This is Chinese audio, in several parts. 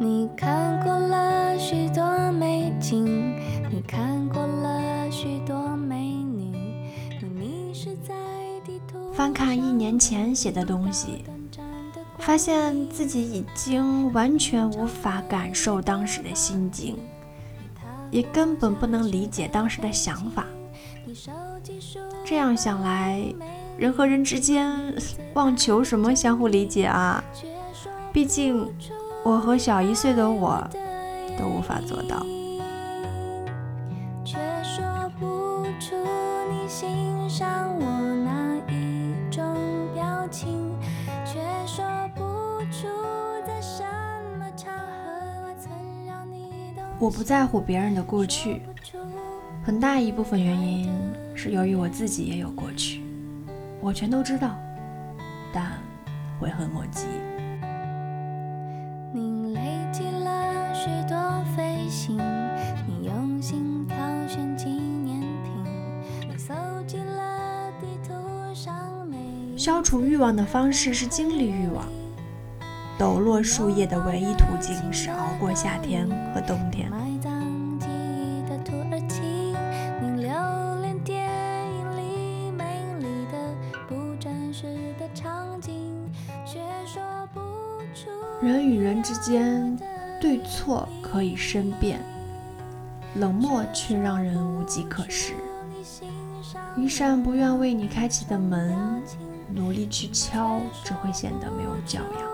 你看过了许多美景，你看过了许多美女，你迷失在地图。翻看一年前写的东西，发现自己已经完全无法感受当时的心境，也根本不能理解当时的想法。这样想来，人和人之间 妄求什么相互理解啊？毕竟。我和小一岁的我都无法做到。我不在乎别人的过去，很大一部分原因是由于我自己也有过去，我全都知道，但悔恨莫及。消除欲望的方式是经历欲望。抖落树叶的唯一途径是熬过夏天和冬天。人与人之间，对错可以申辩，冷漠却让人无计可施。一扇不愿为你开启的门。努力去敲，只会显得没有教养。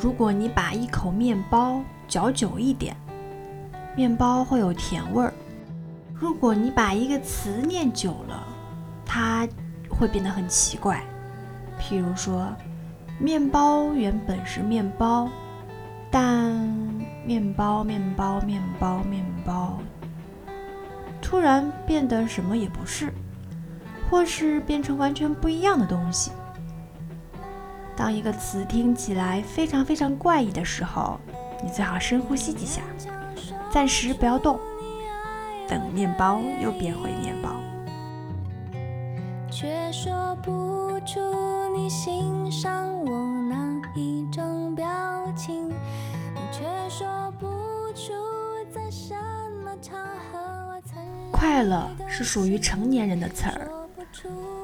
如果你把一口面包嚼久一点，面包会有甜味儿；如果你把一个词念久了，它会变得很奇怪。譬如说，面包原本是面包。但面包，面包，面包，面包，突然变得什么也不是，或是变成完全不一样的东西。当一个词听起来非常非常怪异的时候，你最好深呼吸几下，暂时不要动，等面包又变回面包。却说不出你欣赏我表情。快乐是属于成年人的词儿，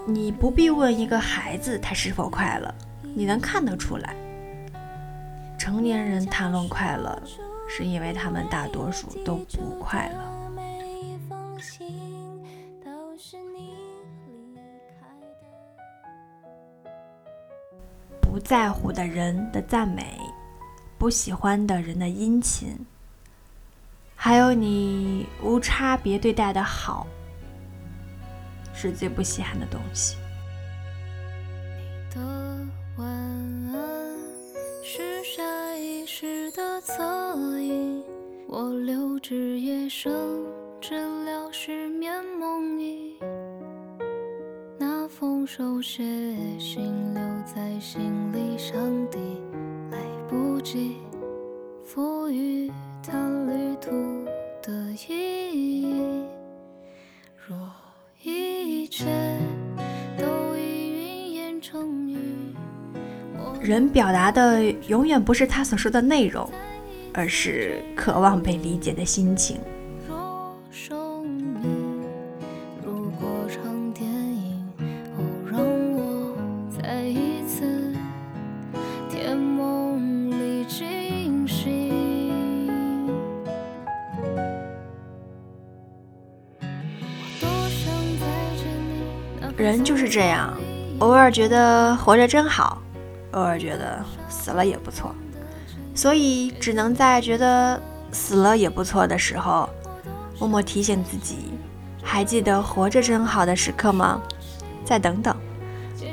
你不必问一个孩子他是否快乐，你能看得出来。成年人谈论快乐，是因为他们大多数都不快乐。不在乎的人的赞美。不喜欢的人的殷勤，还有你无差别对待的好，是最不稀罕的东西。你的晚安是下意识的侧影，我留至夜深，治疗失眠梦呓。那封手写信留在行李箱底。不及赋予它旅途的意义。若一切都已云烟成雨，人表达的永远不是他所说的内容，而是渴望被理解的心情。人就是这样，偶尔觉得活着真好，偶尔觉得死了也不错，所以只能在觉得死了也不错的时候，默默提醒自己：还记得活着真好的时刻吗？再等等，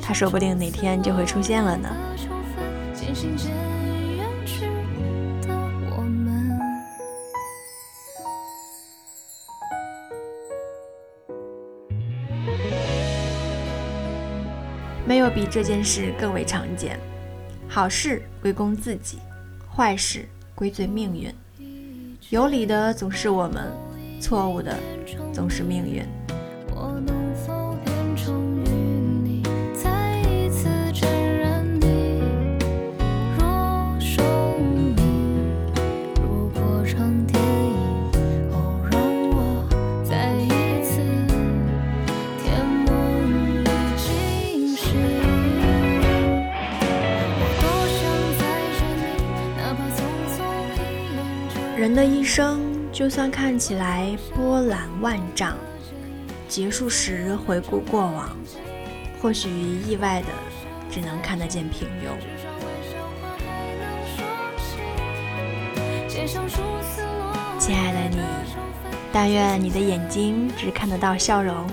他说不定哪天就会出现了呢。有比这件事更为常见。好事归功自己，坏事归罪命运。有理的总是我们，错误的总是命运。人的一生，就算看起来波澜万丈，结束时回顾过往，或许意外的只能看得见平庸。亲爱的你，但愿你的眼睛只看得到笑容，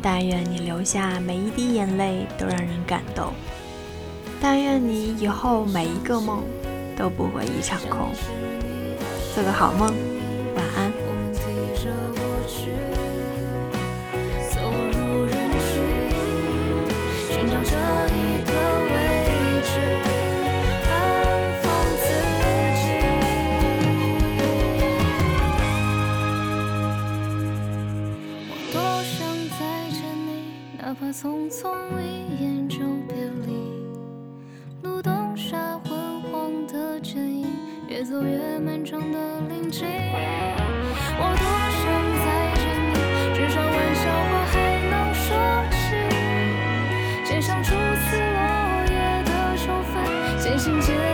但愿你流下每一滴眼泪都让人感动，但愿你以后每一个梦都不会一场空。做个好梦，晚安。哪怕匆匆一眼。越漫长的林径，我多想再见你，至少玩笑话还能说起。街上初次落叶的秋分，渐行渐。